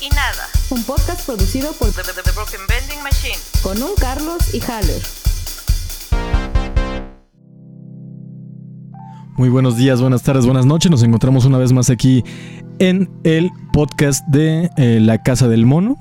y Nada. Un podcast producido por The, The- The Broken Vending Machine. con un Carlos y Haller. Muy buenos días, buenas tardes, buenas noches. Nos encontramos una vez más aquí en el podcast de eh, La Casa del Mono.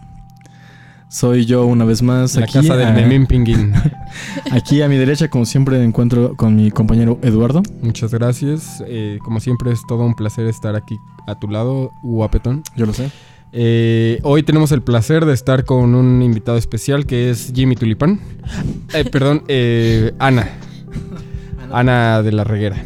Soy yo una vez más La aquí, casa del a, Memín Pinguín. aquí a mi derecha, como siempre, me encuentro con mi compañero Eduardo. Muchas gracias. Eh, como siempre es todo un placer estar aquí a tu lado, guapetón. Yo lo sé. Eh, hoy tenemos el placer de estar con un invitado especial que es Jimmy Tulipán. Eh, perdón, eh, Ana. Ana de la Reguera.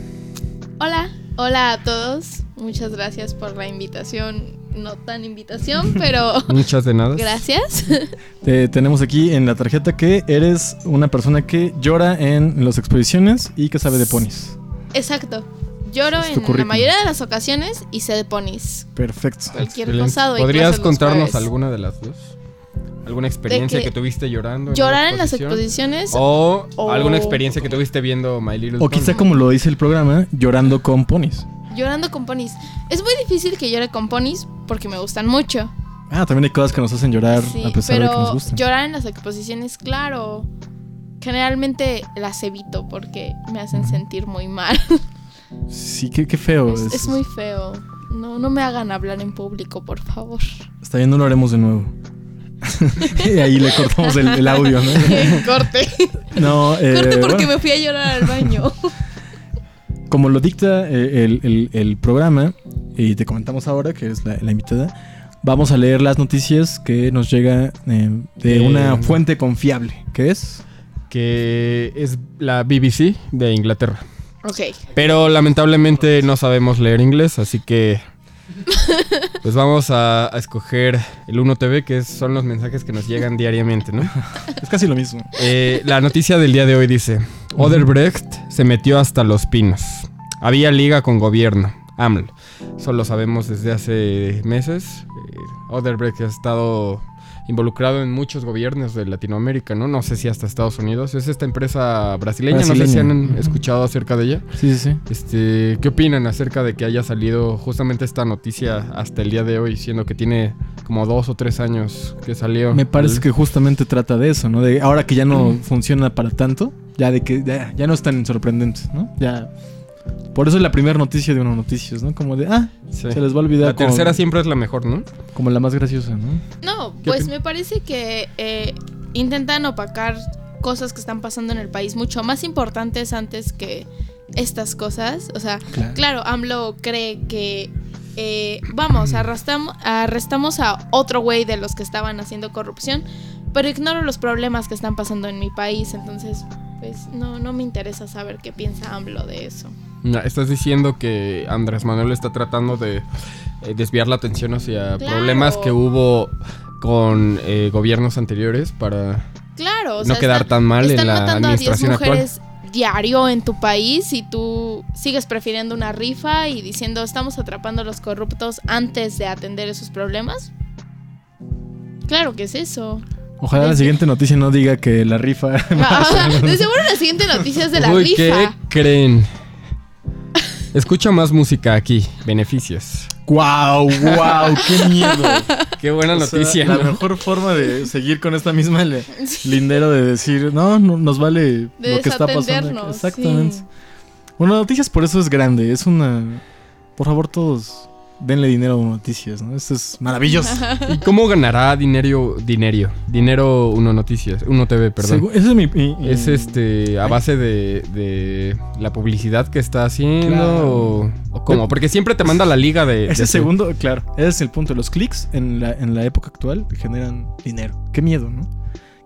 Hola, hola a todos. Muchas gracias por la invitación. No tan invitación, pero Muchas de nada. gracias. Te tenemos aquí en la tarjeta que eres una persona que llora en las exposiciones y que sabe de ponis. Exacto. Lloro en la currículum. mayoría de las ocasiones y sé de ponis. Perfecto. Cualquier Excelente. cosa doy ¿Podrías contarnos jueves. alguna de las dos? ¿Alguna experiencia que que, tuviste llorando? Llorar en las exposiciones. O o- alguna experiencia que tuviste viendo My Little O Pony. quizá como lo dice el programa, llorando con ponis. Llorando con ponis. Es muy difícil que llore con ponis porque me gustan mucho. Ah, también hay cosas que nos hacen llorar Sí, a pesar de que nos pero gustan. llorar en las exposiciones, claro. Generalmente las evito porque me hacen sentir muy mal. Sí, qué, qué feo. Es, es- es muy feo. No, no me hagan hablar en público, por favor. Está bien, no lo haremos de nuevo. y ahí le cortamos el, el audio, ¿no? Corte. No, eh, Corte porque bueno, me fui a llorar al baño. como lo dicta eh, el, el- el programa, y te comentamos ahora, que es la, la invitada, vamos a leer las noticias que nos llega eh, de Eh, una fuente confiable, que es... Que es la BBC de Inglaterra. Ok. Pero lamentablemente no sabemos leer inglés, así que pues vamos a, a escoger el 1TV, que es- son los mensajes que nos llegan diariamente, ¿no? Es casi lo mismo. Eh, la noticia del día de hoy dice, Oderbrecht se metió hasta los pinos. Había liga con gobierno, AMLO. Eso lo sabemos desde hace meses. Eh, Oderbrecht ha estado involucrado en muchos gobiernos de Latinoamérica, ¿no? No sé si hasta Estados Unidos. Es esta empresa brasileña, no sé si han escuchado acerca de ella. Sí, sí, sí. Este, ¿qué opinan acerca de que haya salido justamente esta noticia hasta el día de hoy, siendo que tiene como dos o tres años que salió? Me parece El- que justamente trata de eso, ¿no? De ahora que ya no funciona para tanto, ya de que ya, ya no es tan sorprendente, ¿no? Ya. Por eso es la primera noticia de unas noticias, ¿no? Como de, ah, Sí. se les va a olvidar. La como- tercera siempre es la mejor, ¿no? Como la más graciosa, ¿no? No, ¿Qué pues me parece que eh, intentan opacar cosas que están pasando en el país mucho más importantes antes que estas cosas. O sea, Claro. claro, AMLO cree que, eh, vamos, arrestamos a otro güey de los que estaban haciendo corrupción, pero ignoro los problemas que están pasando en mi país, entonces, pues no, no me interesa saber qué piensa AMLO de eso. Estás diciendo que Andrés Manuel está tratando de eh, desviar la atención hacia Claro. problemas que hubo con eh, gobiernos anteriores para... Claro, o No sea, quedar están- tan mal en están la matando a 10 administración actual. mujeres diario en tu país y tú sigues prefiriendo una rifa y diciendo estamos atrapando a los corruptos antes de atender esos problemas. Claro que es eso. Ojalá la siguiente noticia no diga que la rifa. Ah, de seguro la siguiente noticia es de la Uy, ¿qué rifa. creen? Escucha más música aquí, beneficios. ¡Guau! ¡Guau! ¡Qué miedo! Qué buena O sea, noticia. la ¿no? mejor forma de seguir con esta misma le- lindero de decir, no, no nos vale De lo que está pasando. aquí". desatendernos, Exactamente. sí. Bueno, noticias por eso es grande. Es una. Por favor, todos denle dinero a noticias, ¿no? Esto es maravilloso. ¿Y cómo ganará dinero, dinero, dinero Uno Noticias, Uno TV, perdón? Segu- ese es mi. mi- mi- ¿Es este a base de, de la publicidad que está haciendo Claro. o, o cómo? Porque siempre te manda la liga de... Ese de- segundo, claro, ese es el punto. Los clics en la, en la época actual generan dinero. Qué miedo, ¿no?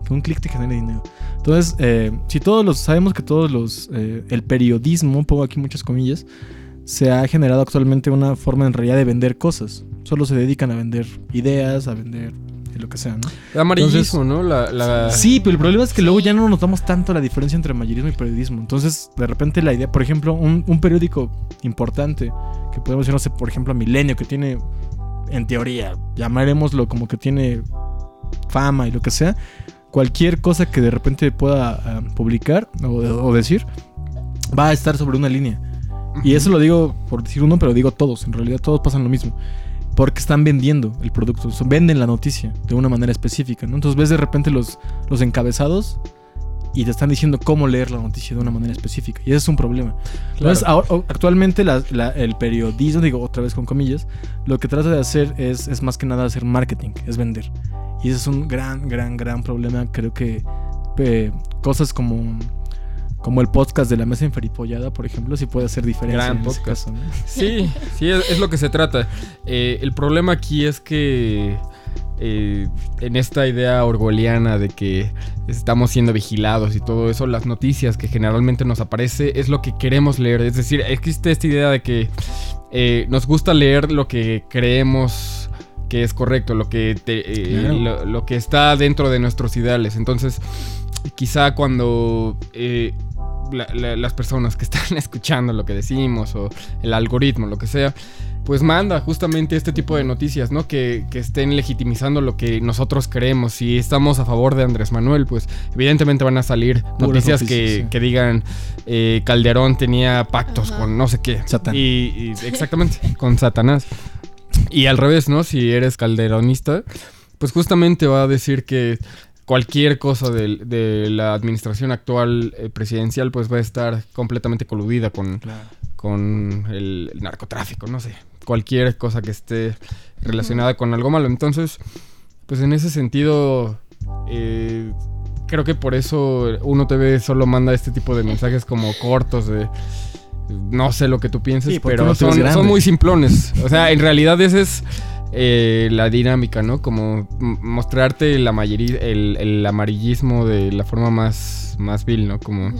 Que un clic te genere dinero. Entonces, eh, si todos los. Sabemos que todos los. eh, el periodismo, pongo aquí muchas comillas, se ha generado actualmente una forma en realidad de vender cosas. Solo se dedican a vender ideas, a vender lo que sea, ¿no? El amarillismo, ¿no? La, la- Sí, pero el problema es que luego ya no notamos tanto la diferencia entre mayorismo y periodismo. Entonces, de repente la idea, por ejemplo, un, un periódico importante, que podemos decir, no sé, por ejemplo, Milenio, que tiene, en teoría, llamaremoslo como que tiene fama y lo que sea, cualquier cosa que de repente pueda ah, publicar o, o decir, va a estar sobre una línea. Y eso lo digo por decir uno, pero digo todos. En realidad todos pasan lo mismo. porque están vendiendo el producto, venden la noticia de una manera específica, ¿no? Entonces ves de repente los, los encabezados y te están diciendo cómo leer la noticia de una manera específica. Y ese es un problema. Entonces, ahora- actualmente la- la- el periodismo, digo otra vez con comillas, lo que trata de hacer es, es más que nada hacer marketing, es vender. Y ese es un gran, gran, gran problema. Creo que eh, cosas como, como el podcast de la mesa inferipollada, por ejemplo, sí puede hacer diferencia Gran en podcast. caso, ¿no? Sí, sí, es, es lo que se trata. Eh, el problema aquí es que eh, en esta idea orwelliana de que estamos siendo vigilados y todo eso, las noticias que generalmente nos aparece es lo que queremos leer. Es decir, existe esta idea de que eh, nos gusta leer lo que creemos que es correcto, lo que, te- eh, Claro. lo, lo que está dentro de nuestros ideales. Entonces, quizá cuando eh, la- la- las personas que están escuchando lo que decimos o el algoritmo, lo que sea, pues manda justamente este tipo de noticias, ¿no? Que, que estén legitimizando lo que nosotros creemos. Si estamos a favor de Andrés Manuel, pues evidentemente van a salir noticias, que, sí. que digan eh, Calderón tenía pactos Ajá. con no sé qué. Satán. Y, y- exactamente, con Satanás. Y al revés, ¿no? Si eres calderonista, pues justamente va a decir que cualquier cosa de, la administración actual eh, presidencial pues va a estar completamente coludida con, con el, el narcotráfico, no sé, cualquier cosa que esté relacionada con algo malo. Entonces, pues en ese sentido, eh, creo que por eso Uno TV solo manda este tipo de mensajes como cortos de... No sé lo que tú pienses, Sí, pero son, son muy simplones. O sea, en realidad esa es eh, la dinámica, ¿no? Como mostrarte la mayori- el, el amarillismo de la forma más, más vil, ¿no? Como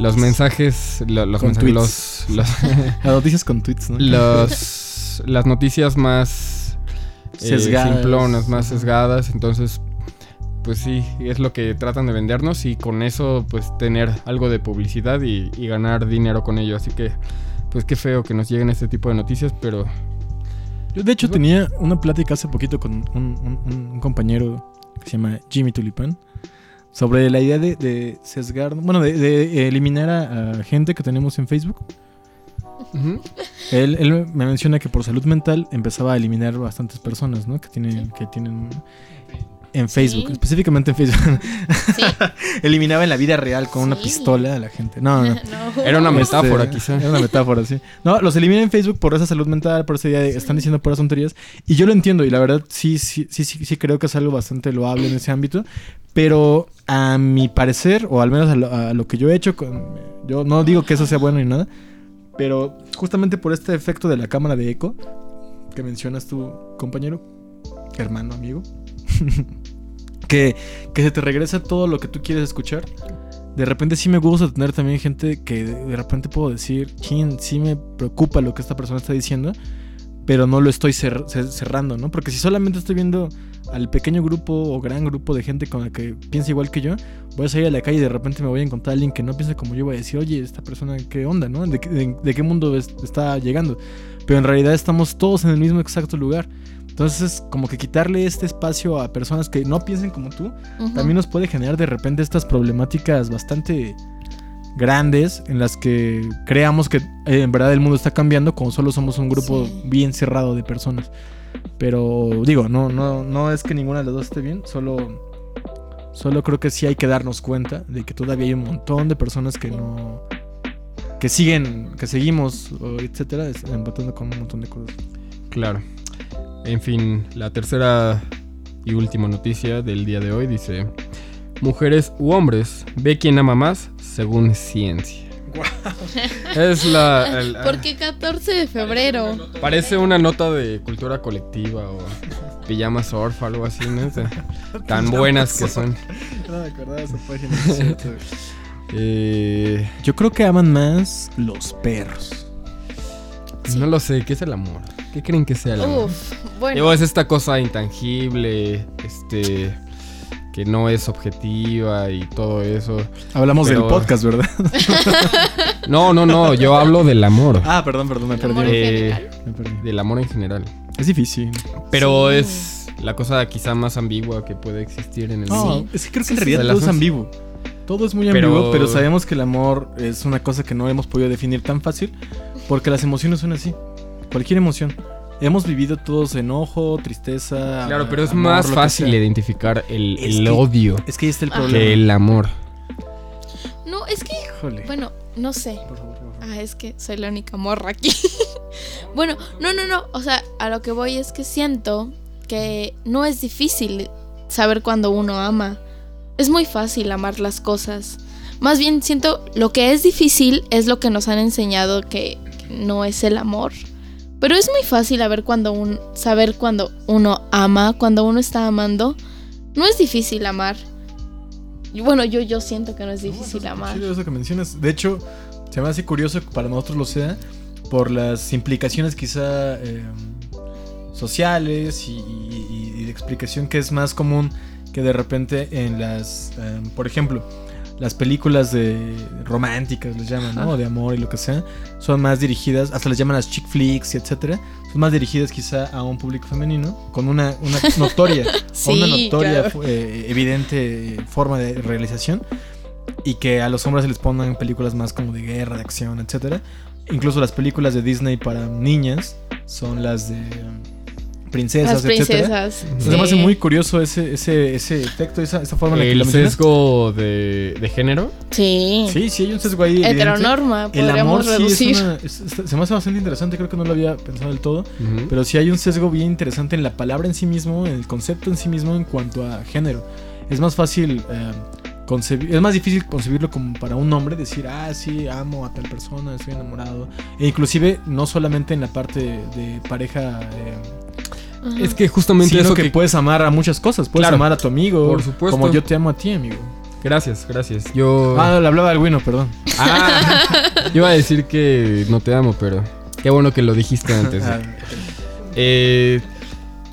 los mensajes, lo- los Con mensajes, los, los, Las noticias con tweets, ¿no? los- las noticias más eh, Sesgadas. simplonas, más sesgadas. Entonces, pues sí, es lo que tratan de vendernos y con eso, pues tener algo de publicidad y, y ganar dinero con ello. Así que, pues qué feo que nos lleguen este tipo de noticias, pero Yo de hecho tenía una plática hace poquito con un, un- un- un compañero que se llama Jimmy Tulipán sobre la idea de, de sesgar, bueno, de, de eliminar a, a gente que tenemos en Facebook. Él, él me menciona que por salud mental empezaba a eliminar bastantes personas, ¿no? Que tienen, que tienen en Facebook, Sí. específicamente en Facebook. Sí. Eliminaba en la vida real con una pistola a la gente. No, no. No. Era una Este, metáfora, quizá. Era una metáfora, sí. No, los elimina en Facebook por esa salud mental, por esa idea de están diciendo puras tonterías. Y yo lo entiendo, y la verdad sí, sí, sí, sí, sí creo que es algo bastante loable en ese ámbito. Pero a mi parecer, o al menos a lo, a lo que yo he hecho, con, yo no digo que eso sea bueno ni nada, pero justamente por este efecto de la cámara de eco que mencionas tu compañero, hermano, amigo, que, que se te regresa todo lo que tú quieres escuchar. De repente sí me gusta tener también gente que de repente puedo decir, chin, sí me preocupa lo que esta persona está diciendo, pero no lo estoy cer- cer- cerrando, ¿no? Porque si solamente estoy viendo al pequeño grupo o gran grupo de gente con la que piensa igual que yo, voy a salir a la calle y de repente me voy a encontrar a alguien que no piensa como yo voy a decir, oye, esta persona, ¿qué onda, no? ¿De, de- de qué mundo es- está llegando? Pero en realidad estamos todos en el mismo exacto lugar. Entonces, como que quitarle este espacio a personas que no piensen como tú, Ujú. también nos puede generar de repente estas problemáticas bastante grandes en las que creamos que eh, en verdad el mundo está cambiando como solo somos un grupo Sí. bien cerrado de personas. Pero digo, no, no, no es que ninguna de las dos esté bien, solo, solo creo que sí hay que darnos cuenta de que todavía hay un montón de personas que no que siguen, que seguimos, etcétera, empatando con un montón de cosas. Claro. En fin, la tercera y última noticia del día de hoy dice: Mujeres u hombres, ve quién ama más según ciencia. Es la. el- ¿Por qué 14 de febrero? Parece una nota de cultura colectiva o pijama surf, algo así, ¿no? Tan buenas que son. No me acordaba de esa página, es cierto. Eh, Yo creo que aman más los perros. No lo sé, ¿qué es el amor? ¿Qué creen que sea el amor? Uf, bueno. Digo, es esta cosa intangible, este, que no es objetiva y todo eso. Hablamos Pero- del podcast, ¿verdad? No, no, no, yo hablo del amor. Ah, perdón, perdón, me perdí. Eh. Del amor en general. Es difícil. Pero Sí. es la cosa quizá más ambigua que puede existir en el No, mundo. es que creo que Sí, en sí, realidad todo es ambiguo. Todo es muy Pero- ambiguo, pero... sabemos que el amor es una cosa que no hemos podido definir tan fácil porque las emociones son así. Cualquier emoción. hemos vivido todos enojo, tristeza. Claro, pero es amor, más fácil identificar el, Es el que- odio Es que ahí está el Ajá. problema. que el amor. No, es que, Híjole. bueno, no sé. Por favor, por favor. Ah, es que soy la única morra aquí. bueno, no, no, no. O sea, a lo que voy es que siento que no es difícil saber cuando uno ama. Es muy fácil amar las cosas. Más bien siento lo que es difícil es lo que nos han enseñado que no es el amor. Pero es muy fácil saber cuando un, saber cuando uno ama, cuando uno está amando. No es difícil amar. Bueno, yo, yo siento que no es difícil No, amar. eso que mencionas. De hecho, se me hace curioso que para nosotros lo sea por las implicaciones quizá eh, sociales y, y- y de explicación que es más común que de repente en las, eh, por ejemplo, las películas de románticas les llaman, ¿no? De amor y lo que sea, son más dirigidas, hasta les llaman las chick flicks y etcétera, son más dirigidas quizá a un público femenino con una, una notoria o una notoria, claro. eh, evidente forma de realización y que a los hombres se les pongan películas más como de guerra, de acción, etcétera. Incluso las películas de Disney para niñas son las de princesas, Las etcétera. princesas. Entonces me hace muy curioso ese, ese, ese efecto, esa, esa forma en la que lo El mencionas. sesgo de, de género. Sí. Sí, sí, hay un sesgo ahí. Heteronorma, El amor podríamos sí es reducir. una, es- es- se me hace bastante interesante, creo que no lo había pensado del todo. Ujú. Pero sí hay un sesgo bien interesante en la palabra en sí mismo, en el concepto en sí mismo en cuanto a género. Es más fácil eh, concebir, es más difícil concebirlo como para un hombre, decir, ah, sí, amo a tal persona, estoy enamorado. E inclusive no solamente en la parte de pareja, eh, Ajá. Es que justamente sino eso que, que... puedes amar a muchas cosas. Puedes Claro, amar a tu amigo, por supuesto. como yo te amo a ti, amigo. Gracias, gracias. Yo... Ah, le hablaba al bueno, perdón. Ah, yo iba a decir que no te amo, pero qué bueno que lo dijiste antes. Ah, Eh,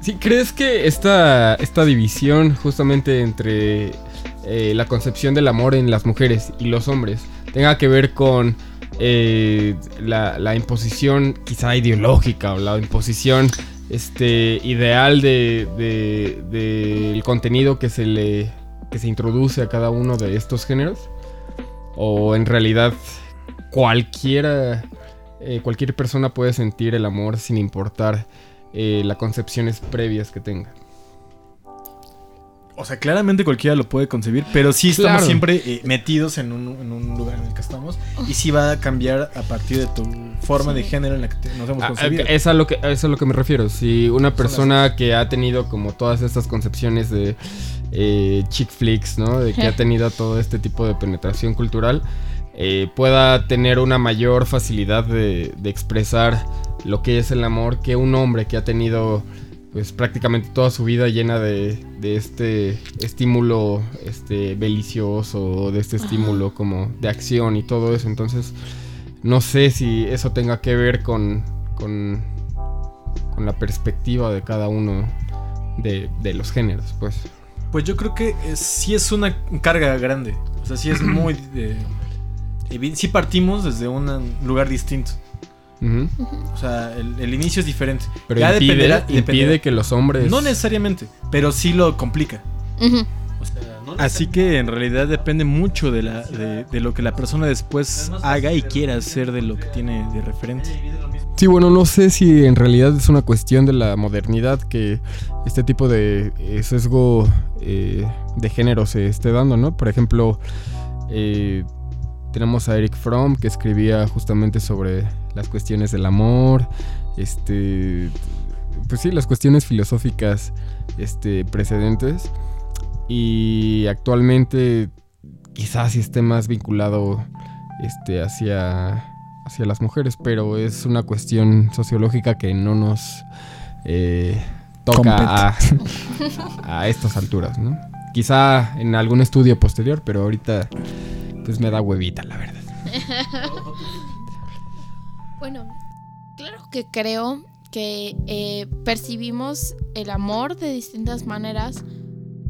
¿sí, ¿Crees que esta, esta división justamente entre eh, la concepción del amor en las mujeres y los hombres tenga que ver con eh, la, la imposición quizá ideológica o la imposición este, ideal de, de- del contenido que se le que se introduce a cada uno de estos géneros? ¿O en realidad cualquiera, eh, cualquier persona puede sentir el amor sin importar eh, las concepciones previas que tenga? O sea, claramente cualquiera lo puede concebir, pero sí estamos Claro. siempre eh, metidos en un, en un lugar en el que estamos y sí va a cambiar a partir de tu forma de género en la que te- nos hemos Ah, concebido. es, a lo que, es a lo que me refiero. Si una persona que ha tenido como todas estas concepciones de eh, chick flicks, ¿no? De que ha tenido todo este tipo de penetración cultural, eh, pueda tener una mayor facilidad de, de expresar lo que es el amor que un hombre que ha tenido pues prácticamente toda su vida llena de, de este estímulo este belicioso, de este Ajá. estímulo como de acción y todo eso. Entonces, no sé si eso tenga que ver con, con, con la perspectiva de cada uno de, de los géneros, pues. Pues yo creo que es- sí es una carga grande. O sea, sí es muy... eh, evi- sí partimos desde un lugar distinto. O sea, el, el inicio es diferente. Pero Ya impide, dependerá- impide dependerá. que los hombres... No necesariamente, pero sí lo complica. Así que en realidad depende mucho de, la, de, de lo que la persona después haga y quiera hacer de lo que tiene de referente. Sí, bueno, no sé si en realidad es una cuestión de la modernidad que este tipo de eh, sesgo eh, de género se esté dando, ¿no? Por ejemplo, eh, tenemos a Eric Fromm que escribía justamente sobre las cuestiones del amor, este, pues sí, las cuestiones filosóficas este, precedentes y actualmente quizás sí esté más vinculado este, hacia hacia las mujeres, pero es una cuestión sociológica que no nos eh, toca a, a estas alturas, ¿no? Quizá en algún estudio posterior, pero ahorita pues me da huevita, la verdad. Bueno, claro que creo que eh, percibimos el amor de distintas maneras,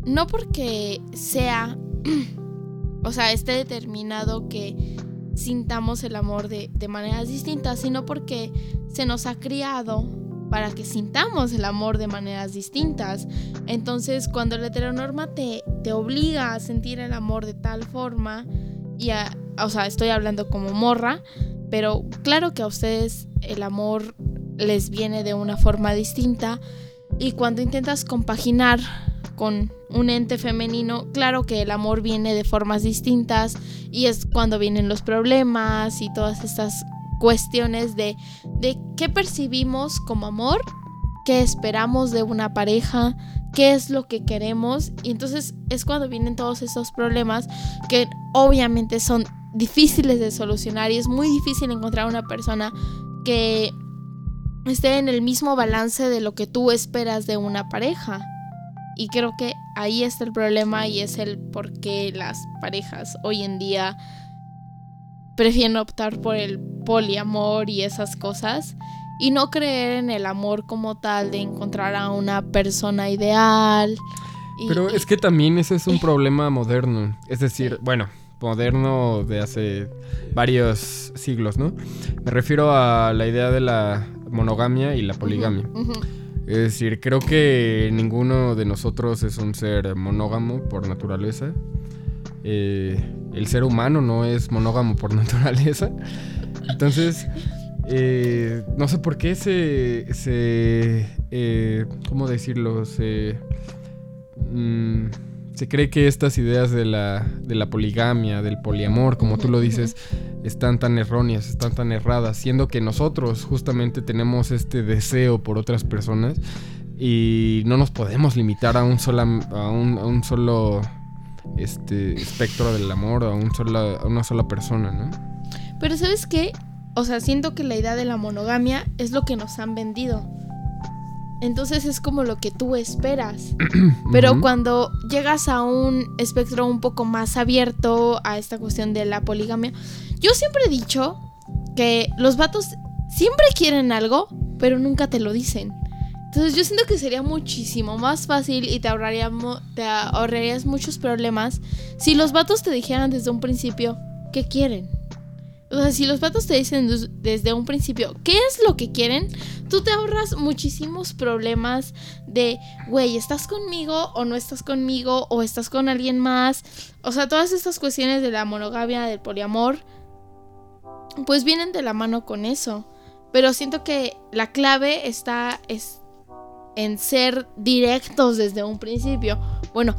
no porque sea, o sea, esté determinado que sintamos el amor de, de maneras distintas, sino porque se nos ha criado para que sintamos el amor de maneras distintas. Entonces, cuando la heteronorma te, te obliga a sentir el amor de tal forma, y a, o sea, estoy hablando como morra, pero claro que a ustedes el amor les viene de una forma distinta y cuando intentas compaginar con un ente femenino, claro que el amor viene de formas distintas y es cuando vienen los problemas y todas estas cuestiones de, de qué percibimos como amor, qué esperamos de una pareja, qué es lo que queremos. Y entonces es cuando vienen todos esos problemas que obviamente son difíciles de solucionar y es muy difícil encontrar una persona que esté en el mismo balance de lo que tú esperas de una pareja. Y creo que ahí está el problema y es el por qué las parejas hoy en día prefieren optar por el poliamor y esas cosas y no creer en el amor como tal de encontrar a una persona ideal. y- Pero es que también ese es un problema moderno. Es decir, bueno, moderno de hace varios siglos, ¿no? Me refiero a la idea de la monogamia y la poligamia. Es decir, creo que ninguno de nosotros es un ser monógamo por naturaleza. Eh, el ser humano no es monógamo por naturaleza. Entonces, eh, no sé por qué se... se eh, ¿Cómo decirlo? Se... mm, se cree que estas ideas de la, de la poligamia, del poliamor, como tú lo dices, están tan erróneas, están tan erradas, siendo que nosotros justamente tenemos este deseo por otras personas y no nos podemos limitar a un, sola, a un, a un solo este, espectro del amor, a, un sola, a una sola persona, ¿no? Pero ¿sabes qué? O sea, siento que la idea de la monogamia es lo que nos han vendido. Entonces es como lo que tú esperas. Pero cuando llegas a un espectro un poco más abierto a esta cuestión de la poligamia, yo siempre he dicho que los vatos siempre quieren algo, pero nunca te lo dicen. Entonces yo siento que sería muchísimo más fácil y te, ahorraría te ahorrarías muchos problemas si los vatos te dijeran desde un principio qué quieren. O sea, si los vatos te dicen des- desde un principio qué es lo que quieren, tú te ahorras muchísimos problemas de, güey, ¿estás conmigo o no estás conmigo o estás con alguien más? O sea, todas estas cuestiones de la monogamia, del poliamor, pues vienen de la mano con eso. Pero siento que la clave está es en ser directos desde un principio. Bueno,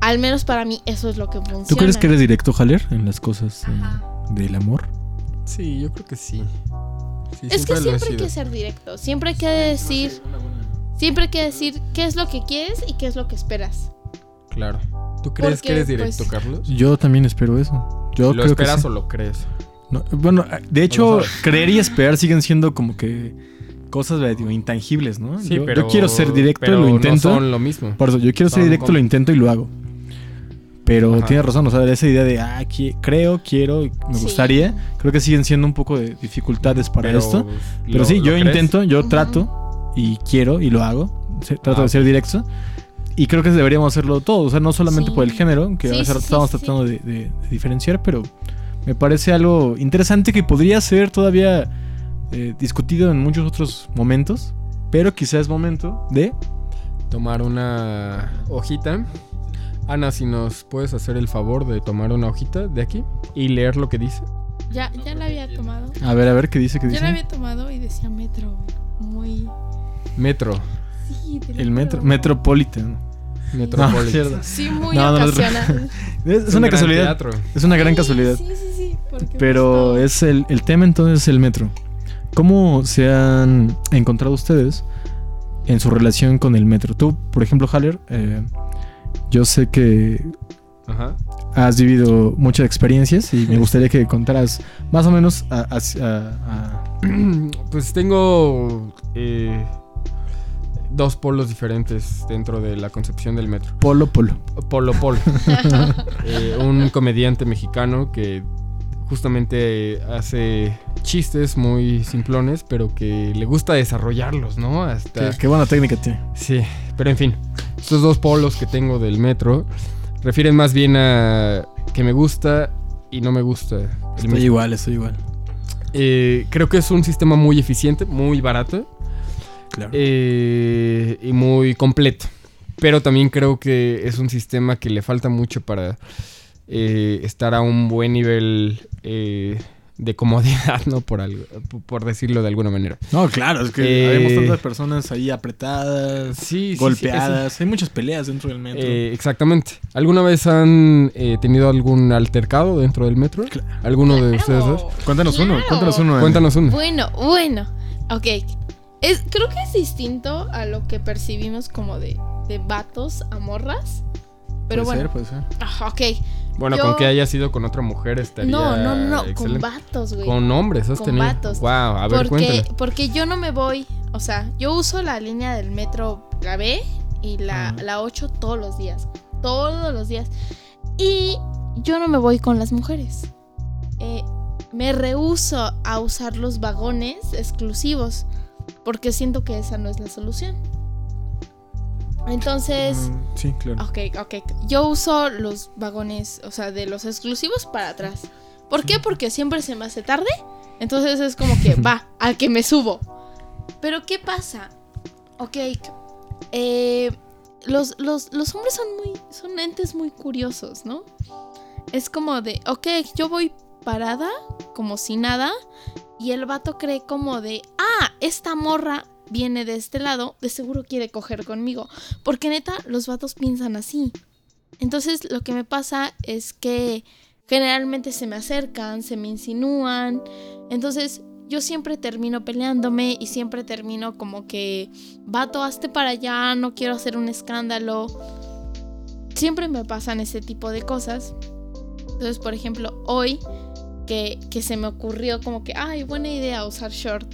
al menos para mí eso es lo que funciona. ¿Tú crees que eres directo, Haller, en las cosas eh, del amor? Sí, yo creo que sí. Sí, Es que siempre hay que ser directo. Siempre hay que decir. Siempre hay que decir qué es lo que quieres y qué es lo que esperas. Claro. ¿Tú crees Porque, que eres directo, pues, Carlos? Yo también espero eso. Yo ¿Lo creo que esperas sí. o lo crees? No, bueno, de O hecho, creer y esperar siguen siendo como que cosas medio intangibles, ¿no? Sí, yo, pero... yo quiero ser directo y lo intento. No son lo mismo. Por eso, yo quiero ser directo, como- lo intento y lo hago. Pero Ajá. tienes razón, o sea, esa idea de, ah, qui- creo, quiero, me Sí. gustaría, creo que siguen siendo un poco de dificultades para Pero, esto. Pero ¿lo- sí, yo crees? intento, yo trato y quiero y lo hago. Trato Ah, de ser directo. Y creo que deberíamos hacerlo todo, o sea, no solamente Sí. por el género, que Sí, hace sí, rato sí, estábamos sí. tratando de, de- de diferenciar, pero me parece algo interesante que podría ser todavía eh, discutido en muchos otros momentos, pero quizás es momento de... Tomar una hojita. Ana, si nos puedes hacer el favor de tomar una hojita de aquí y leer lo que dice. Ya, ya la había tomado. A ver, a ver, ¿qué dice? ¿Qué Ya dice? la había tomado y decía metro. Muy. Metro. Sí, te lo El metro. Metropolitan. Metropolitan. Sí, muy No, no, no, ocasional. Es, es un una casualidad. teatro. Es una gran Sí, casualidad. Sí, sí, sí. Pero es el, el tema entonces es el metro. ¿Cómo se han encontrado ustedes en su relación con el metro? Tú, por ejemplo, Haller, eh, yo sé que Ajá. has vivido muchas experiencias y me gustaría que contaras más o menos a, a- a- a- Pues tengo eh, dos polos diferentes dentro de la concepción del metro. Polo Polo. Polo Polo. Eh, un comediante mexicano que justamente hace chistes muy simplones, pero que le gusta desarrollarlos, ¿no? Hasta... Qué, qué buena técnica tiene. Sí, pero en fin, estos dos polos que tengo del metro refieren más bien a que me gusta y no me gusta. Estoy igual, estoy igual. Eh, creo que es un sistema muy eficiente, muy barato Claro. eh, y muy completo. Pero también creo que es un sistema que le falta mucho para eh, estar a un buen nivel eh, de comodidad, ¿no? Por, algo, por decirlo de alguna manera. No, claro, es que Eh, vemos tantas personas ahí apretadas, Sí, sí, sí, golpeadas. Hay muchas peleas dentro del metro. Eh, exactamente. ¿Alguna vez han eh, tenido algún altercado dentro del metro? ¿Alguno de ustedes dos? cuéntanos uno, claro. cuéntanos uno. Cuéntanos uno. Bueno, bueno. Ok. Es, creo que es distinto a lo que percibimos como de, de vatos a morras. Pero puede bueno. ser, puede ser. Ok. Bueno, Yo- con que haya sido con otra mujer estaría No, no, no, no. Con vatos, güey. Con hombres, has Con tenido. vatos. Wow, a ver, porque, cuéntame. porque yo no me voy. O sea, yo uso la línea del metro, la B y la, Ajá. la 8 todos los días. Todos los días. Y yo no me voy con las mujeres. Eh, me rehuso a usar los vagones exclusivos. Porque siento que esa no es la solución. Entonces. Mm, sí, claro. Ok, ok. Yo uso los vagones, o sea, de los exclusivos para atrás. ¿Por qué? Porque siempre se me hace tarde. Entonces es como que va, al que me subo. Pero ¿qué pasa? Ok. eh, los, los, los hombres son muy. son entes muy curiosos, ¿no? Es como de, ok, yo voy parada, como si nada. Y el vato cree como de, ah, esta morra viene de este lado, de seguro quiere coger conmigo. Porque neta, los vatos piensan así. Entonces lo que me pasa es que generalmente se me acercan, se me insinúan. Entonces yo siempre termino peleándome y siempre termino como que, vato, hazte para allá, no quiero hacer un escándalo. Siempre me pasan ese tipo de cosas. Entonces, por ejemplo, hoy que, que se me ocurrió como que, ay, buena idea usar short.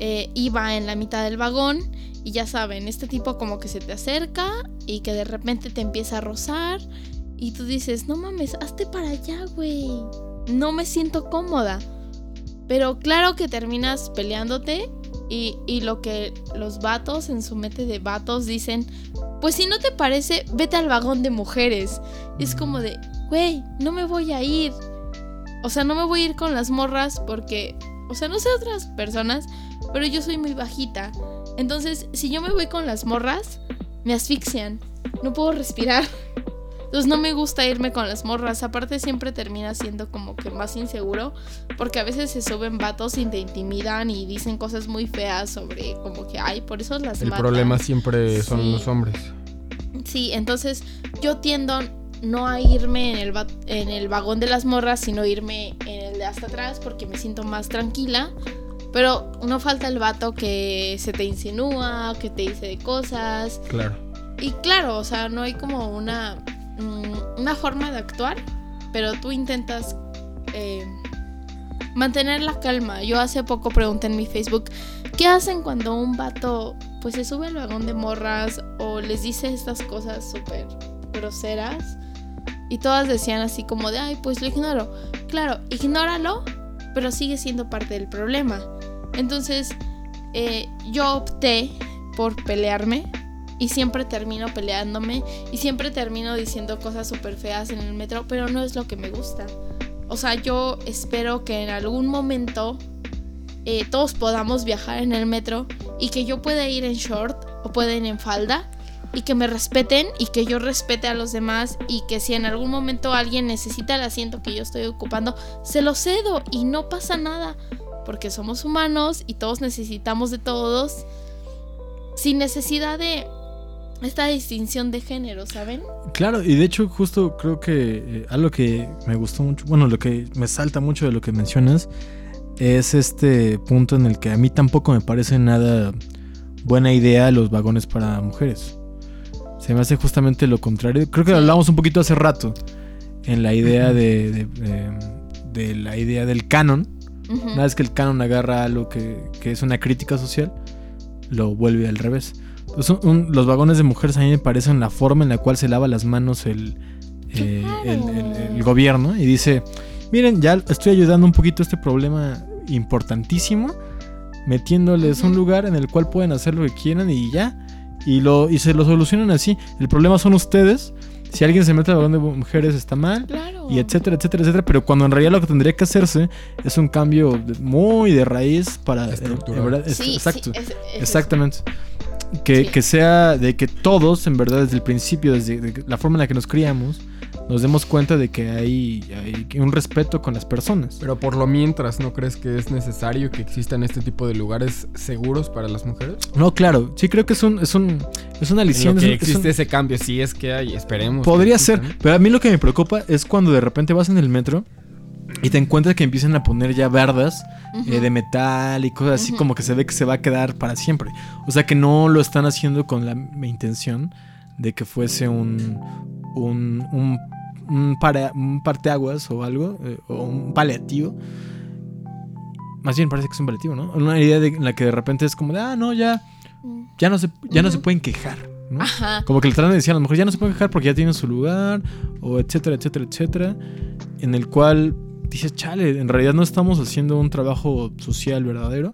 Eh, iba en la mitad del vagón y ya saben, este tipo como que se te acerca y que de repente te empieza a rozar y tú dices, no mames, hazte para allá, güey. No me siento cómoda. Pero claro que terminas peleándote y, y lo que los vatos en su mente de vatos dicen, pues si no te parece, vete al vagón de mujeres. Es como de, güey, no me voy a ir. O sea, no me voy a ir con las morras porque, o sea, no sé otras personas, pero yo soy muy bajita. Entonces, si yo me voy con las morras, me asfixian. No puedo respirar. Entonces no me gusta irme con las morras. Aparte siempre termina siendo como que más inseguro. Porque a veces se suben vatos y te intimidan y dicen cosas muy feas sobre como que, ay, por eso las El matan". problema siempre son Sí. los hombres. Sí, entonces yo tiendo no a irme en el, va- en el vagón de las morras, sino irme en de hasta atrás porque me siento más tranquila. Pero no falta el vato que se te insinúa, que te dice de cosas. Claro. Y claro, o sea, no hay como una, mm, una forma de actuar, pero tú intentas eh, mantener la calma. Yo hace poco pregunté en mi Facebook, ¿qué hacen cuando un vato pues se sube al vagón de morras o les dice estas cosas súper groseras? Y todas decían así como de, ay, pues lo ignoro. Claro, ignóralo, pero sigue siendo parte del problema. Entonces, eh, yo opté por pelearme y siempre termino peleándome y siempre termino diciendo cosas súper feas en el metro, pero no es lo que me gusta. O sea, yo espero que en algún momento eh, todos podamos viajar en el metro y que yo pueda ir en short o pueda ir en falda y que me respeten y que yo respete a los demás y que si en algún momento alguien necesita el asiento que yo estoy ocupando, se lo cedo y no pasa nada porque somos humanos y todos necesitamos de todos sin necesidad de esta distinción de género, ¿saben? Claro, y de hecho justo creo que eh, algo que me gustó mucho, bueno, lo que me salta mucho de lo que mencionas es este punto en el que a mí tampoco me parece nada buena idea los vagones para mujeres. Se me hace justamente lo contrario. Creo que lo hablamos un poquito hace rato en la idea de, de, de- de la idea del canon. Una vez que el canon agarra algo que, que es una crítica social, lo vuelve al revés. Entonces, un- un- los vagones de mujeres a mí me parecen la forma en la cual se lava las manos el, eh, el, el- el gobierno y dice, miren, ya estoy ayudando un poquito a este problema importantísimo, metiéndoles un lugar en el cual pueden hacer lo que quieran y ya. Y, lo, y se lo solucionan así. El problema son ustedes. Si alguien se mete al vagón de mujeres está mal Claro. y etcétera, etcétera, etcétera. Pero cuando en realidad lo que tendría que hacerse es un cambio de- muy de raíz para... eh, Estructural. en verdad, es- Sí, sí, exacto, es- es eso. exactamente. Que, Sí. que sea de que todos, en verdad, desde el principio, desde la forma en la que nos criamos, nos demos cuenta de que hay, hay un respeto con las personas. Pero por lo mientras, ¿no crees que es necesario que existan este tipo de lugares seguros para las mujeres? No, claro, sí creo que es un, es un, es una aliciente. que es un- es existe un- ese cambio, si es que hay, esperemos. Podría ser, pero a mí lo que me preocupa es cuando de repente vas en el metro y te encuentras que empiezan a poner ya bardas eh, de metal y cosas así como que se ve que se va a quedar para siempre. O sea que no lo están haciendo con la intención de que fuese un un, un, un, para- un parteaguas o algo, eh, o un paliativo. Más bien parece que es un paliativo, ¿no? Una idea de, en la que de repente es como de, ah, no, ya, ya no se, ya no se pueden quejar, ¿no? Ajá. Como que le tratan de decir a lo mejor ya no se pueden quejar porque ya tienen su lugar, o etcétera, etcétera, etcétera. En el cual dices, chale, en realidad no estamos haciendo un trabajo social verdadero.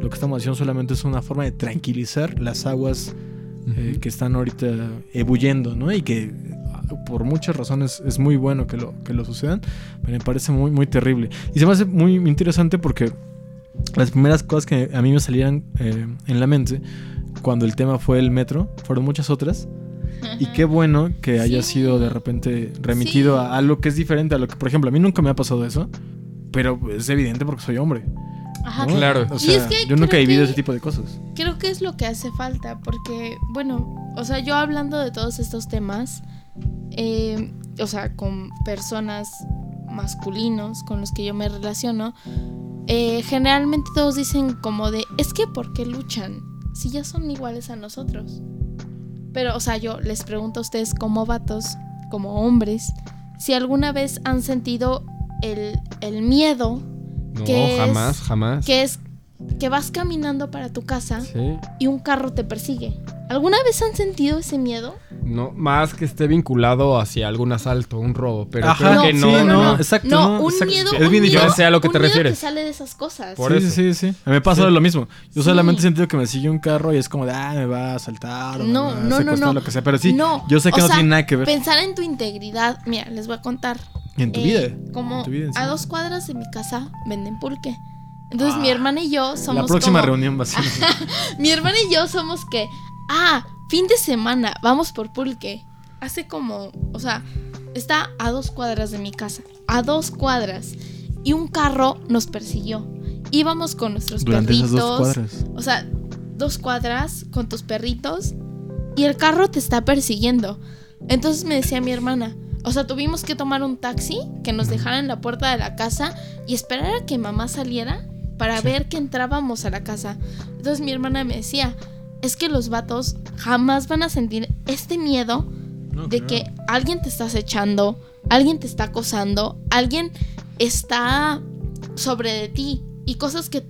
Lo que estamos haciendo solamente es una forma de tranquilizar las aguas eh, que están ahorita ebulliendo, ¿no? Y que por muchas razones es muy bueno que lo, que lo sucedan, pero me parece muy, muy terrible. Y se me hace muy interesante porque las primeras cosas que a mí me salían eh, en la mente cuando el tema fue el metro fueron muchas otras. Y qué bueno que haya Sí. sido de repente remitido Sí. a algo que es diferente a lo que, por ejemplo, a mí nunca me ha pasado eso, pero es evidente porque soy hombre. Ajá. ¿no? Claro. O Y sea, es que yo nunca he vivido que- ese tipo de cosas. Creo que es lo que hace falta, porque, bueno, o sea, yo hablando de todos estos temas, eh, o sea, con personas masculinos con los que yo me relaciono, eh, generalmente todos dicen como de, es que ¿por qué luchan? Si ya son iguales a nosotros. Pero, o sea, yo les pregunto a ustedes como vatos, como hombres, si alguna vez han sentido el, el miedo No, ¿Qué es? jamás, jamás. que es que vas caminando para tu casa Sí. y un carro te persigue. ¿Alguna vez han sentido ese miedo? No, más que esté vinculado hacia algún asalto, un robo, pero Ajá, creo No, que sí, no, no, exacto. No, un exacto. miedo, Es un bien miedo. Yo sé a lo que te un miedo refieres. que sale de esas cosas. Por sí, eso. sí, sí, sí. A mí me pasa Sí. lo mismo. Yo Sí. solamente he sentido que me sigue un carro y es como de, ah, me va a asaltar o me No, va a no, no, lo que sea. Pero sí, No, yo sé que o no sea, tiene nada que ver Pensar en tu integridad. Mira, les voy a contar. en tu Eh, vida. Como en tu vida a dos cuadras de mi casa venden pulque. Entonces Ah, mi hermana y yo somos La próxima como- reunión va a ser. Mi hermana y yo somos que, ah, fin de semana, vamos por pulque. Hace como, o sea, está a dos cuadras de mi casa, a dos cuadras. Y un carro nos persiguió. Íbamos con nuestros durante esas perritos. dos cuadras. O sea, dos cuadras con tus perritos y el carro te está persiguiendo. Entonces me decía mi hermana, o sea, tuvimos que tomar un taxi que nos dejara en la puerta de la casa y esperar a que mamá saliera para Sí. ver que entrábamos a la casa. Entonces mi hermana me decía, es que los vatos jamás van a sentir este miedo No, de claro. que alguien te está acechando, alguien te está acosando, alguien está sobre de ti y cosas que,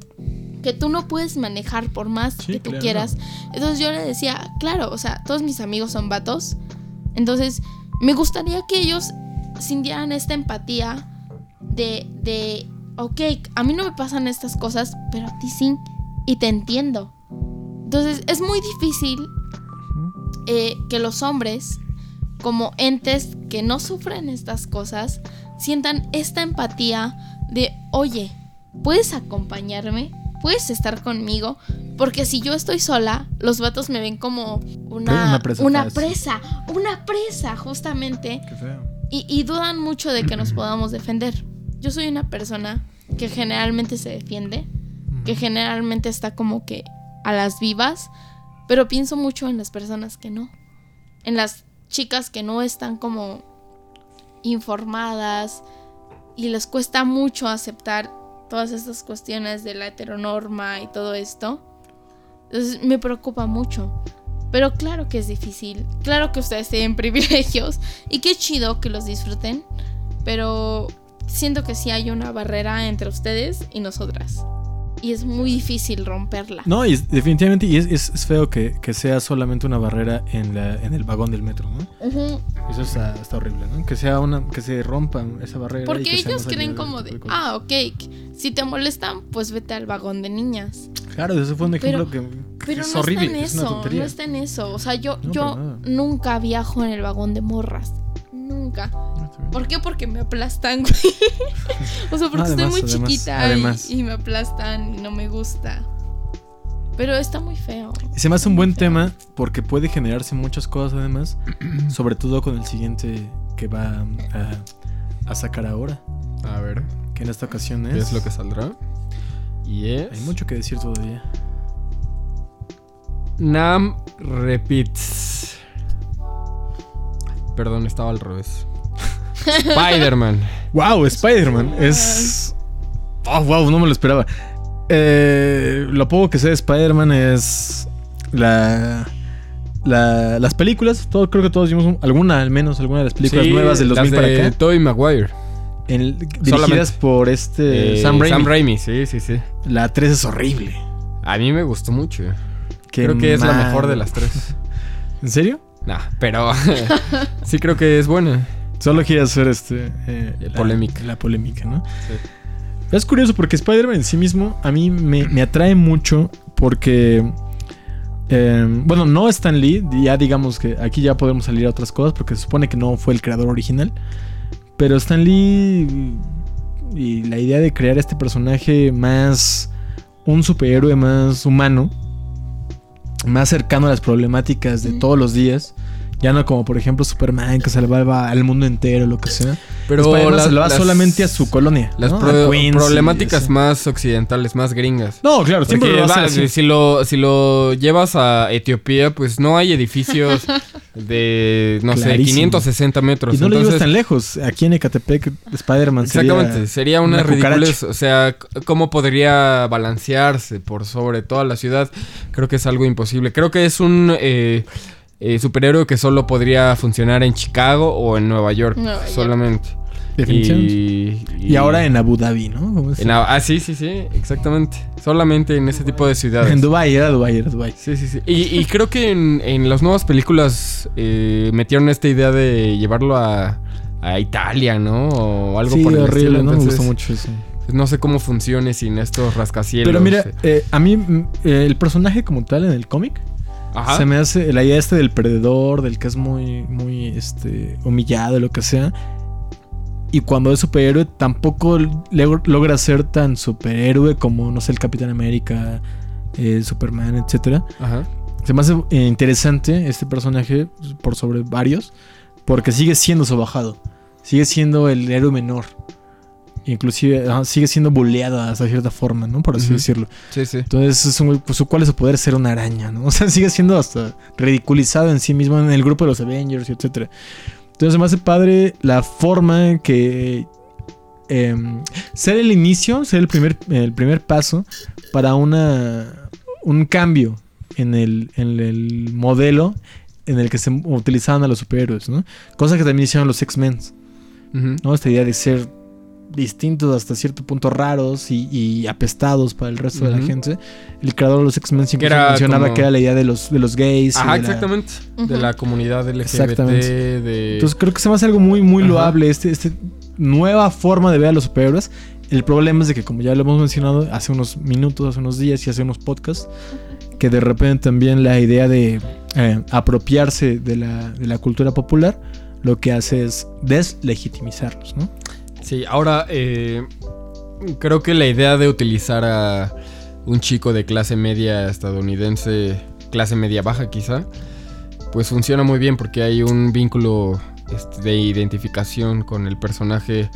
que tú no puedes manejar por más Sí, que tú claro. quieras. Entonces yo le decía, claro, o sea, todos mis amigos son vatos, entonces me gustaría que ellos sintieran esta empatía de, de, ok, a mí no me pasan estas cosas, pero a ti sí, y te entiendo. Entonces es muy difícil eh, que los hombres, como entes que no sufren estas cosas, sientan esta empatía de, oye, ¿puedes acompañarme? ¿Puedes estar conmigo? Porque si yo estoy sola, los vatos me ven como una, Una presa una presa, una presa, justamente. Y dudan mucho de que nos podamos defender. Yo soy una persona que generalmente se defiende, que generalmente está como que a las vivas, pero pienso mucho en las personas que no. En las chicas que no están como informadas y les cuesta mucho aceptar todas estas cuestiones de la heteronorma y todo esto. Entonces me preocupa mucho. Pero claro que es difícil. Claro que ustedes tienen privilegios. Y qué chido que los disfruten. Pero siento que sí hay una barrera entre ustedes y nosotras. Y es muy difícil romperla. No, y es- definitivamente, y es, es- es feo que, que sea solamente una barrera en, la, en el vagón del metro, ¿no? Eso está, está horrible, ¿no? Que sea una, que se rompa esa barrera. y Porque que sea ellos creen como de, ah, ok, si te molestan, pues vete al vagón de niñas. Claro, ese fue un Pero- ejemplo que Pero es no horrible, está en es una eso, no está en eso. O sea, yo, No, yo nunca viajo en el vagón de morras. Nunca. ¿Por qué? Porque me aplastan, güey. o sea, porque Además, estoy muy además, chiquita y- además. Y, me aplastan y no me gusta. Pero está muy feo. Y se me hace un buen Feo. tema porque puede generarse muchas cosas además, sobre todo con el siguiente que va a, a sacar ahora. A ver, Que en esta ocasión ¿qué es. es lo que saldrá? Y es... Hay mucho que decir todavía. Nam Repeats. Perdón, estaba al revés. Spider-Man. ¡Wow! Spider-Man es. ¡Oh, wow! No me lo esperaba. Eh, lo poco que sé de Spider-Man es. La. la- las películas, todo, creo que todos vimos un- alguna, al menos alguna de las películas Sí, nuevas del las 2000 para de acá. Tobey Maguire. en- dirigidas Solamente. por este Eh, Sam Raimi. sí, sí, sí. La 3 es horrible. A mí me gustó mucho. Qué creo que es la mejor de las tres. ¿En serio? Nah, pero sí creo que es buena. Solo quiere hacer este. eh, la- Polémica. La polémica, ¿no? Sí. Es curioso porque Spider-Man en sí mismo a mí me, me atrae mucho porque. eh, bueno, no Stan Lee, ya digamos que aquí ya podemos salir a otras cosas porque se supone que no fue el creador original. Pero Stan Lee y la idea de crear este personaje más. un superhéroe más humano, más cercano a las problemáticas de todos los días. Ya no como por ejemplo Superman que salvaba al mundo entero, lo que sea. Pero lo va las- solamente a su colonia. Las ¿no? Pro- Queens problemáticas más occidentales, más gringas. No, claro, siempre Porque lo va así. si, lo, si lo llevas a Etiopía, pues no hay edificios de, no sé, Clarísimo. 560 metros. Y no lo llevas Entonces, tan lejos. Aquí en Ecatepec, Spider-Man. Exactamente, sería una, una ridiculez. O sea, ¿cómo podría balancearse por sobre toda la ciudad? Creo que es algo imposible. Creo que es un eh, eh, superhéroe que solo podría funcionar en Chicago o en Nueva York. Nueva solamente. Y, Y, ahora en Abu Dhabi, ¿no? En ah, sí, sí, sí, exactamente. Solamente en ese tipo de ciudades. En Dubai, era Dubai, era Dubai. Sí, sí, sí. Y, y creo que en, en las nuevas películas eh, metieron esta idea de llevarlo a, a Italia, ¿no? O algo sí, por el horrible, estilo. no me gustó mucho eso. No sé cómo funcione sin estos rascacielos. Pero mira, eh, a mí mm, eh, el personaje como tal en el cómic Ajá. se me hace la idea este del perdedor, del que es muy, muy este, humillado, lo que sea. Y cuando es superhéroe, tampoco logra ser tan superhéroe como, no sé, el Capitán América, eh, Superman, etcétera. Ajá. Se me hace eh, interesante este personaje por sobre varios, porque sigue siendo sobajado, sigue siendo el héroe menor. Inclusive ajá, sigue siendo bulleado hasta cierta forma, ¿no? Por así decirlo. Sí, sí. Entonces, es un- pues, ¿cuál es su poder? Ser una araña, ¿no? O sea, sigue siendo hasta ridiculizado en sí mismo en el grupo de los Avengers, y etcétera. Entonces, me hace padre la forma que. em, ser el inicio, ser el primer, el primer paso para una. un cambio en el, en el modelo en el que se utilizaban a los superhéroes, ¿no? Cosa que también hicieron los X-Men. ¿no? Esta idea de ser distintos hasta cierto punto raros y, y apestados para el resto de la gente. El creador de los X-Men siempre mencionaba como- que era la idea de los, de los gays. y Ajá, de la- exactamente. De Ujú. la comunidad LGBT. Exactamente. De... Entonces creo que se me hace algo muy, muy Ajá. loable este, este nueva forma de ver a los superhéroes. El problema es de que, como ya lo hemos mencionado hace unos minutos, hace unos días y hace unos podcasts, que de repente también la idea de eh, apropiarse de la, de la cultura popular lo que hace es deslegitimizarlos, ¿no? Sí, ahora eh, creo que la idea de utilizar a un chico de clase media estadounidense, clase media baja quizá, pues funciona muy bien porque hay un vínculo este, de identificación con el personaje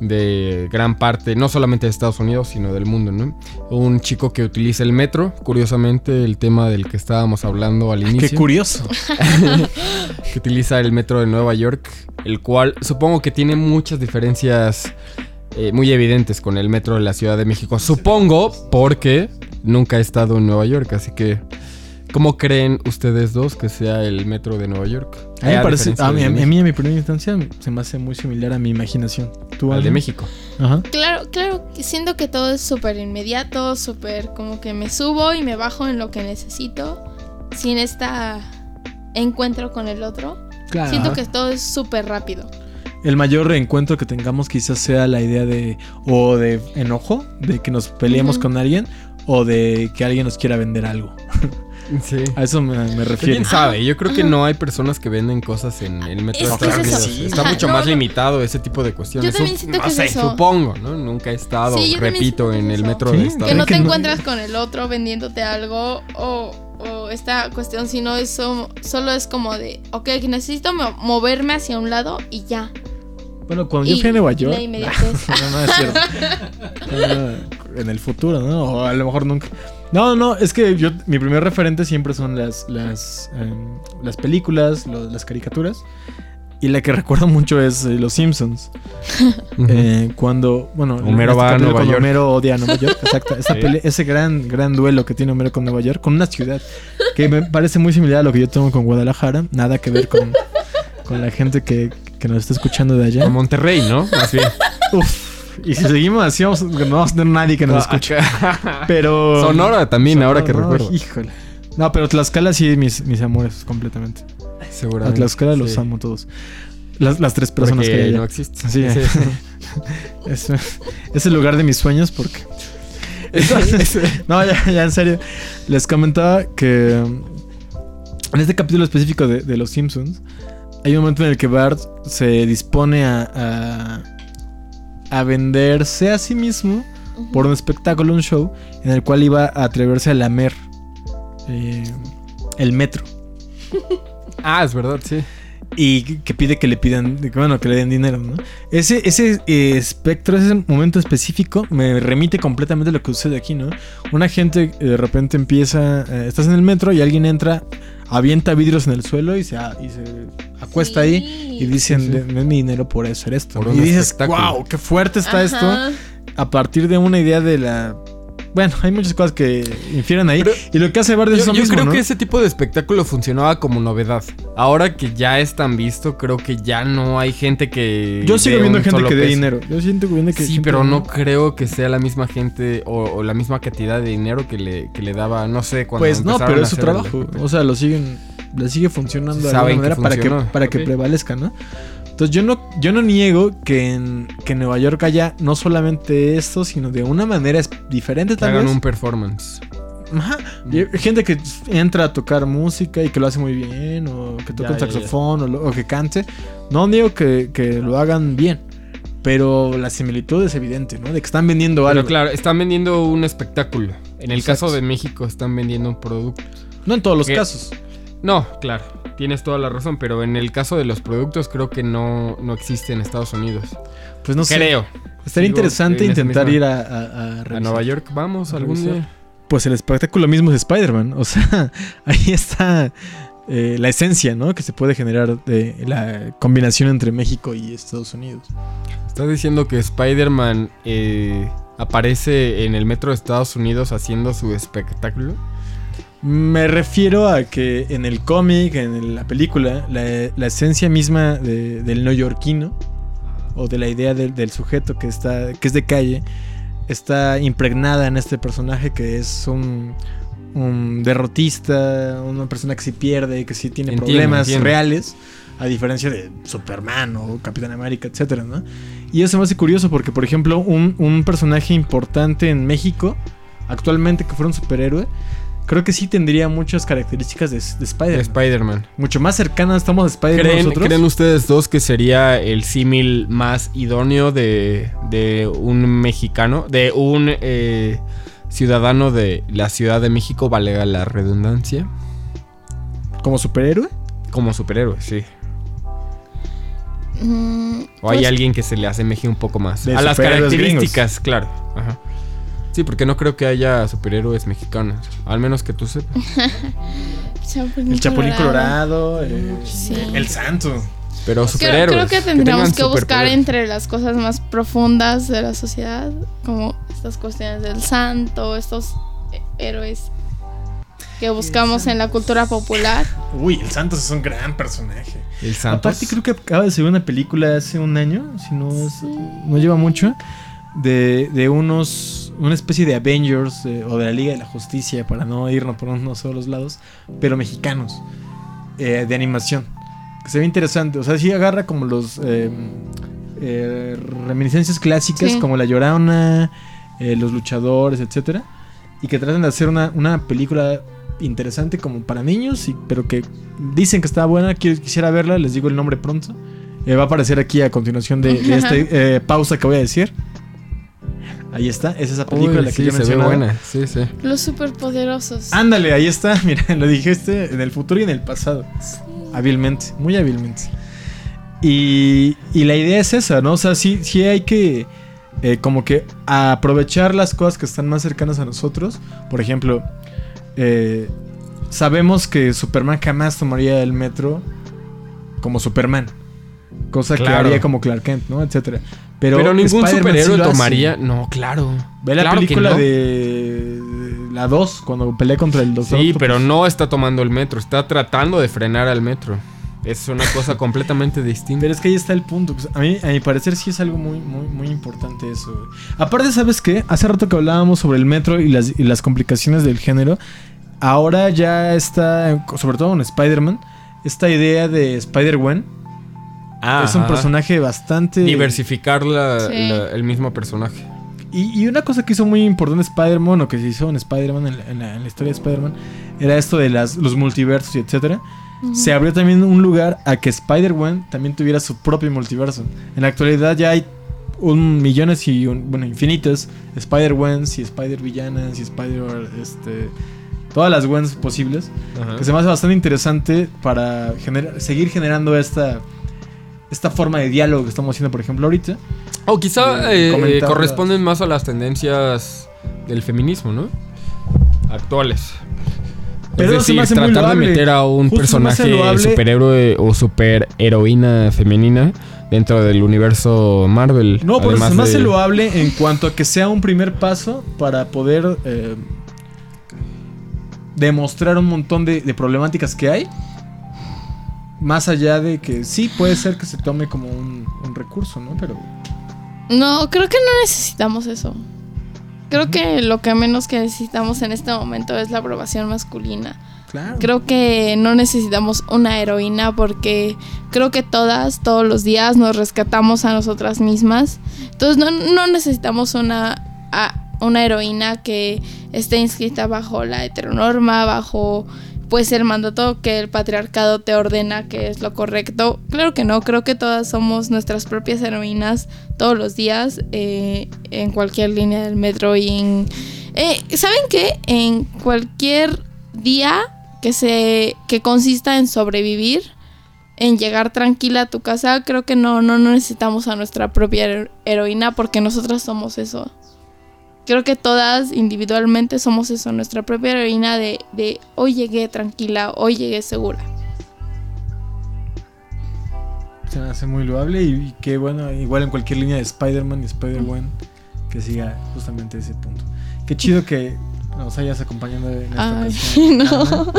de gran parte, no solamente de Estados Unidos, sino del mundo, ¿no? Un chico que utiliza el metro, curiosamente el tema del que estábamos hablando al inicio Qué curioso. que utiliza el metro de Nueva York, el cual supongo que tiene muchas diferencias eh, muy evidentes con el metro de la Ciudad de México. Supongo porque nunca he estado en Nueva York, así que ¿cómo creen ustedes dos que sea el metro de Nueva York? A mí, me parece, a mí, a mí en mi primera instancia se me hace muy similar a mi imaginación. ¿Tú, Al de? México. Ajá. Claro, claro, siento que todo es súper inmediato, súper como que me subo y me bajo en lo que necesito, sin esta encuentro con el otro. Claro. Siento que todo es súper rápido. El mayor reencuentro que tengamos quizás sea la idea de o de enojo, de que nos peleemos con alguien o de que alguien nos quiera vender algo. Sí. A eso me, me refiero. ¿Quién sabe? Yo creo que no hay personas que venden cosas en el metro Es de Estados. Unidos. Está mucho no, más no. limitado ese tipo de cuestiones. Yo también siento que es eso. supongo, ¿no? Nunca he estado, Sí, repito, en el metro Sí, de Estados Que no te encuentras con el otro vendiéndote algo o o esta cuestión, sino eso solo es como de, ok, necesito mo- moverme hacia un lado y ya. Bueno, cuando yo fui a Nueva York. la inmediatez. no, no es cierto. En el futuro, ¿no? O a lo mejor nunca. No, no, es que yo, mi primer referente siempre son las, las, em, las películas, lo- las caricaturas. Y la que recuerdo mucho es eh, Los Simpsons. Eh, cuando, bueno, Homero este va a Nueva York. Homero odia a Nueva York. Exacto. Esa Sí. pele- ese gran, gran duelo que tiene Homero con Nueva York, con una ciudad que me parece muy similar a lo que yo tengo con Guadalajara. Nada que ver con, con la gente que, que nos está escuchando de allá. Con Monterrey, ¿no? Más bien. Uf. Y si seguimos así, vamos, no vamos a tener nadie que nos escuche. Pero. Sonora también, ahora que Sonora, recuerdo. Híjole. No, pero Tlaxcala sí, mis, mis amores, completamente. A Seguramente. Tlaxcala los sí. amo todos. Las, las tres personas Porque que hay allá. no existe. Sí, es, es el lugar de mis sueños porque. Entonces, no, ya, ya en serio. Les comentaba que en este capítulo específico de, de Los Simpsons hay un momento en el que Bart se dispone a, a, a venderse a sí mismo por un espectáculo, un show, en el cual iba a atreverse a lamer eh, el metro. Ah, es verdad, sí. Y que- pide que le pidan, que, bueno, que le den dinero, ¿no? Ese, ese eh, espectro, ese momento específico, me remite completamente a lo que sucede aquí, ¿no? Una gente eh, de repente empieza, eh, estás en el metro y alguien entra, avienta vidrios en el suelo y se, y se acuesta ahí y dicen, Sí, sí. "Den- denme dinero por hacer esto. Y dices, wow, qué fuerte está Ajá. esto a partir de una idea de la... Bueno, hay muchas cosas que infieren ahí. Pero y lo que hace Bart es Yo, yo mismo, creo ¿no? que ese tipo de espectáculo funcionaba como novedad. Ahora que ya es tan visto, creo que ya no hay gente que. Yo sigo dé viendo gente que dé dinero. Yo siento que viendo que Sí, pero que- no creo que sea la misma gente o, o la misma cantidad de dinero que le, que le daba, no sé, cuando Pues no, pero es su trabajo. O sea, lo siguen, le sigue funcionando de alguna que manera para que, para que Ok. prevalezca, ¿no? Entonces yo no, yo no niego que en, que en Nueva York haya no solamente esto, sino de una manera diferente Que tal hagan vez. un performance. Ajá. Hay gente que entra a tocar música y que lo hace muy bien, o que toca Ya, un ya, ya. saxofón, O, lo- o que cante. No niego que, que lo hagan bien, pero la similitud es evidente, ¿no? De que están vendiendo Pero algo. claro, están vendiendo un espectáculo. En el Exacto. caso de México están vendiendo un producto. No en todos los Que- casos. No, claro, tienes toda la razón, pero en el caso de los productos creo que no, no existe en Estados Unidos. Pues no sé. creo. Estaría interesante en esa intentar ir a, a, a. Nueva York vamos A algún revisar. día. Pues el espectáculo mismo es Spider-Man. O sea, ahí está eh, la esencia, ¿no? Que se puede generar de la combinación entre México y Estados Unidos. ¿Estás diciendo que Spider-Man eh, aparece en el metro de Estados Unidos haciendo su espectáculo? Me refiero a que en el cómic, en la película, la, la esencia misma de- del neoyorquino o de la idea del, del sujeto que está que es de calle está impregnada en este personaje que es un, un derrotista, una persona que sí pierde, que sí tiene Entiendo, problemas entiendo. reales, a diferencia de Superman o Capitán América, etcétera, ¿no? Y eso me hace curioso porque, por ejemplo, un, un personaje importante en México, actualmente que fuera un superhéroe, creo que sí tendría muchas características de, de De Spider-Man. Spider-Man. Mucho más cercanas estamos a Spider-Man ¿Creen, nosotros. creen ustedes dos que sería el símil más idóneo de, de un mexicano, de un eh, ciudadano de la Ciudad de México, valga la redundancia, Como superhéroe. como superhéroe, sí? Mm, ¿O hay pues, alguien que se le asemeje un poco más? A las características, claro. Ajá. Sí, porque no creo que haya superhéroes mexicanos, al menos que tú sepas. Chapulín El Chapulín Colorado. eh, Sí. El Santo. Pero Creo, superhéroes. creo que tendríamos que, buscar entre las cosas más profundas de la sociedad, como estas cuestiones del santo, estos eh, héroes que buscamos en la cultura popular. Uy, el Santos es un gran personaje. El Santos. Aparte, creo que acaba de salir una película hace un año, si no es- no lleva mucho, de, de unos, una especie de Avengers eh, o de la Liga de la Justicia, para no irnos por unos solos lados, pero mexicanos, eh, de animación. Que se ve interesante, o sea, sí agarra como los eh, reminiscencias clásicas, Sí. como La Llorona, los luchadores, etcétera, y que tratan de hacer una, una película interesante como para niños, y, pero que dicen que está buena, qui- quisiera verla, les digo el nombre pronto. Eh, va a aparecer aquí a continuación de, de esta eh, pausa que voy a decir. Ahí está, es esa película Uy, la que sí, yo se ve mencionaba. buena. Sí, sí. Los superpoderosos. Ándale, ahí está, mira, lo dijiste en el futuro y en el pasado. Hábilmente, muy hábilmente. Y, y la idea es esa, ¿no? O sea, sí, sí hay que eh, como que aprovechar las cosas que están más cercanas a nosotros. Por ejemplo, eh, sabemos que Superman jamás tomaría el metro como Superman. Cosa que haría como Clark Kent, ¿no? Etcétera. Pero, Pero, ningún superhéroe sí lo hace. tomaría. No, claro. Ve la Claro película no. de la 2, cuando pelea contra el Doctor Sí, Octopus. pero no está tomando el metro, está tratando de frenar al metro. Es una cosa completamente distinta. Pero es que ahí está el punto. pues, a mí, a mi parecer, sí es algo muy, muy, muy importante eso. güey. Aparte, ¿sabes qué? Hace rato que hablábamos sobre el metro y las, y las complicaciones del género. Ahora ya está, sobre todo en Spider-Man, esta idea de Spider-Gwen. Ah, es un ajá. personaje bastante... Diversificar la- Sí. la- el mismo personaje. Y, y una cosa que hizo muy importante Spider-Man, o que se hizo en Spider-Man, en, la- en la, en la historia de Spider-Man, era esto de las, los multiversos y etcétera. Se abrió también un lugar a que Spider-Man también tuviera su propio multiverso. En la actualidad ya hay un millones y un- bueno, infinitas Spider-Wens y Spider-Villanas y Spider... Este, todas las Wens posibles. Que se me hace bastante interesante para gener- seguir generando esta, esta forma de diálogo que estamos haciendo, por ejemplo, ahorita. O quizá eh, corresponden más a las tendencias del feminismo, ¿no? Actuales. Pero es decir, tratar de meter a un Justo personaje superhéroe o superheroína femenina dentro del universo Marvel. No, pero me hace de- loable en cuanto a que sea un primer paso para poder eh, demostrar un montón de, de problemáticas que hay. Más allá de que sí puede ser que se tome como un, un recurso, ¿no? Pero No, creo que no necesitamos eso. Creo que lo que menos que necesitamos en este momento es la aprobación masculina. claro. Creo que no necesitamos una heroína porque creo que todas, todos los días nos rescatamos a nosotras mismas. Entonces no, no necesitamos una, a- una heroína que esté inscrita bajo la heteronorma, bajo pues el mandato que el patriarcado te ordena que es lo correcto. Claro que no, creo que todas somos nuestras propias heroínas todos los días eh, en cualquier línea del metro y eh, ¿Saben qué? En cualquier día que se que consista en sobrevivir, en llegar tranquila a tu casa, creo que no no, necesitamos a nuestra propia hero- heroína porque nosotras somos eso. Creo que todas individualmente somos eso, nuestra propia heroína de, de hoy llegué tranquila, hoy llegué segura. Se me hace muy loable y, y que bueno, igual en cualquier línea de Spider-Man y Spider-Gwen que siga justamente ese punto. Qué chido que nos hayas acompañado en esta Ay, ocasión. no. Ana.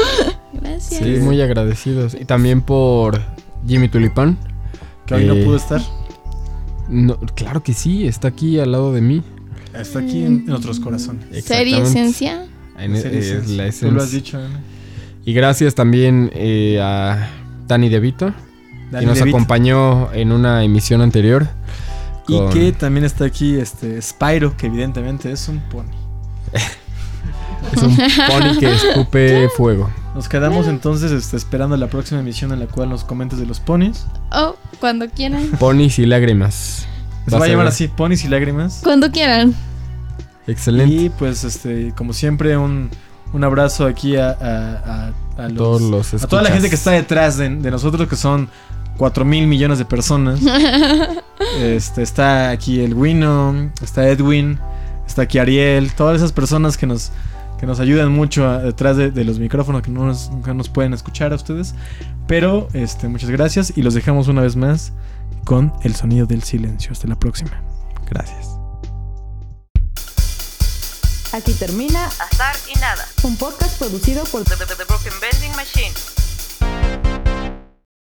Gracias. Sí, muy agradecidos. Y también por Jimmy Tulipán. Que hoy no Eh, pudo estar. No, claro que sí, está aquí al lado de mí. Está aquí en, en nuestros corazones. Serie esencia. En- Serie es Esencia. la Tú lo has dicho, Ana. Y gracias también eh, a Dani DeVito, Dani que nos DeVito. acompañó en una emisión anterior. Y con- que también está aquí este Spyro, que evidentemente es un pony. Es un pony que escupe fuego. Nos quedamos entonces este, esperando la próxima emisión en la cual nos comentes de los ponis. Oh, cuando quieran. Ponis y lágrimas. Se va a llamar así, ponis y lágrimas. Cuando quieran. Excelente. Y pues, este, como siempre, un, un abrazo aquí a, a- a- a los- Todos los a toda la gente que está detrás de, de nosotros, que son 4 mil millones de personas. este, está aquí el Wino, está Edwin, está aquí Ariel, todas esas personas que nos, que nos ayudan mucho a- detrás de, de los micrófonos, que no nos, que nos pueden escuchar a ustedes. Pero este, muchas gracias y los dejamos una vez más con el sonido del silencio. Hasta la próxima. Gracias. Aquí termina Azar y nada. un podcast producido por The, the- the Broken Bending Machine.